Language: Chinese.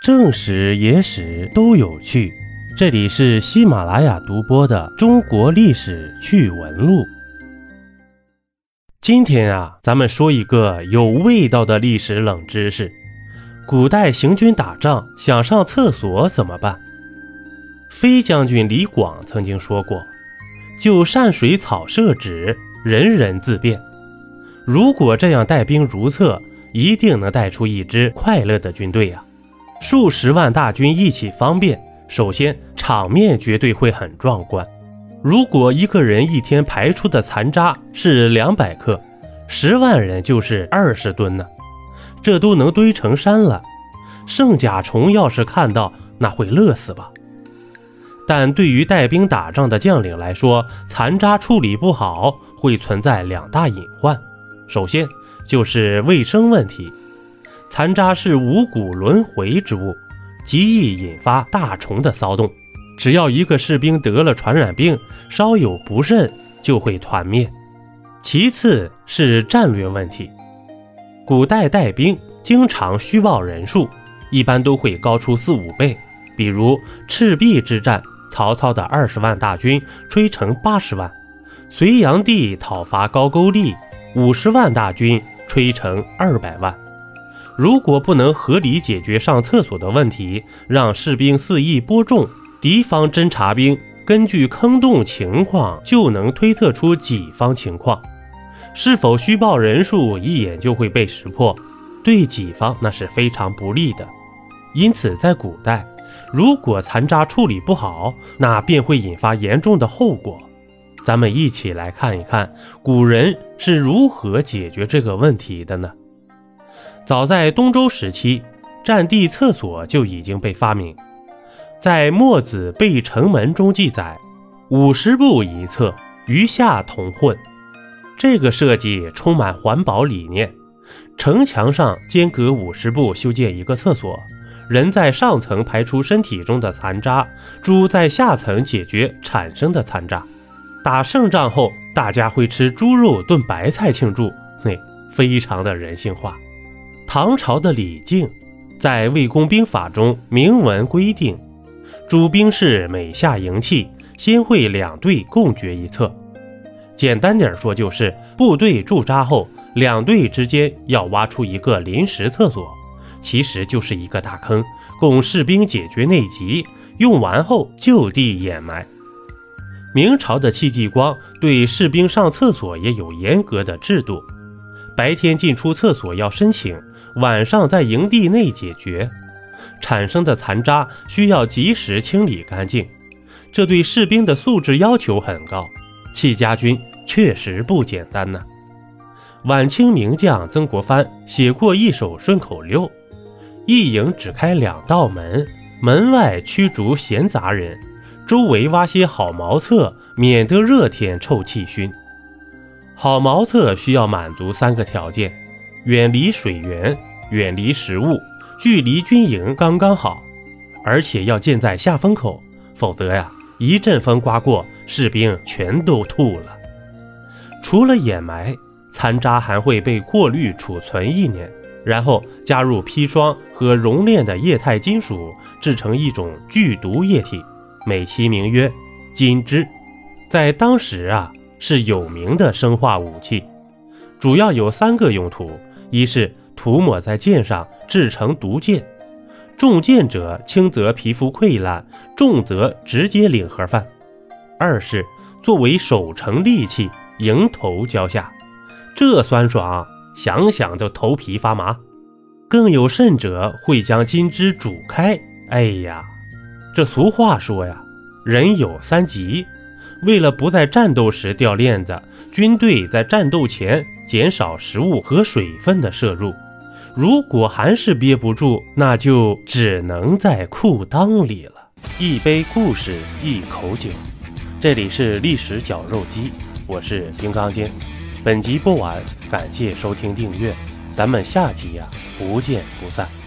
正史、野史都有趣。这里是喜马拉雅独播的《中国历史趣闻录》。今天啊，咱们说一个有味道的历史冷知识：古代行军打仗想上厕所怎么办？飞将军李广曾经说过：“就善水草设止，人人自便。”如果这样带兵如厕，一定能带出一支快乐的军队呀！数十万大军一起方便，首先场面绝对会很壮观。如果一个人一天排出的残渣是两百克，十万人就是二十吨呢，这都能堆成山了。圣甲虫要是看到，那会乐死吧？但对于带兵打仗的将领来说，残渣处理不好会存在两大隐患。首先就是卫生问题。残渣是五谷轮回之物，极易引发大虫的骚动。只要一个士兵得了传染病，稍有不慎就会团灭。其次是战略问题，古代带兵经常虚报人数，一般都会高出四五倍。比如赤壁之战，曹操的二十万大军吹成八十万；隋炀帝讨伐高句丽，五十万大军吹成二百万。如果不能合理解决上厕所的问题，让士兵肆意播种，敌方侦察兵根据坑洞情况就能推测出己方情况，是否虚报人数一眼就会被识破，对己方那是非常不利的。因此，在古代，如果残渣处理不好，那便会引发严重的后果。咱们一起来看一看古人是如何解决这个问题的呢？早在东周时期，战地厕所就已经被发明。在《墨子备城门》中记载：“五十步一厕，余下同混。”这个设计充满环保理念。城墙上间隔五十步修建一个厕所，人在上层排出身体中的残渣，猪在下层解决产生的残渣。打胜仗后，大家会吃猪肉炖白菜庆祝，嘿，非常的人性化。唐朝的李靖在《魏公兵法》中明文规定，主兵士每下营气，先会两队共决一侧。简单点说，就是部队驻扎后，两队之间要挖出一个临时厕所，其实就是一个大坑，供士兵解决内急，用完后就地掩埋。明朝的戚继光对士兵上厕所也有严格的制度，白天进出厕所要申请。晚上在营地内解决产生的残渣，需要及时清理干净。这对士兵的素质要求很高。戚家军确实不简单呢。晚清名将曾国藩写过一首顺口溜：“一营只开两道门，门外驱逐闲杂人，周围挖些好茅厕，免得热天臭气熏。”好茅厕需要满足三个条件：远离水源。远离食物，距离军营刚刚好，而且要建在下风口，否则呀，一阵风刮过，士兵全都吐了。除了掩埋，残渣还会被过滤储存一年，然后加入砒霜和熔炼的液态金属，制成一种剧毒液体，美其名曰金汁，在当时啊是有名的生化武器，主要有三个用途：一是涂抹在剑上制成毒箭，中箭者轻则皮肤溃烂，重则直接领盒饭。二是作为守城利器，迎头浇下，这酸爽，想想就头皮发麻。更有甚者会将金枝煮开，哎呀，这俗话说呀，人有三急，为了不在战斗时掉链子，军队在战斗前减少食物和水分的摄入。如果还是憋不住，那就只能在裤裆里了。一杯故事，一口酒，这里是历史绞肉机，我是金刚间。本集播完，感谢收听订阅，咱们下集呀，不见不散。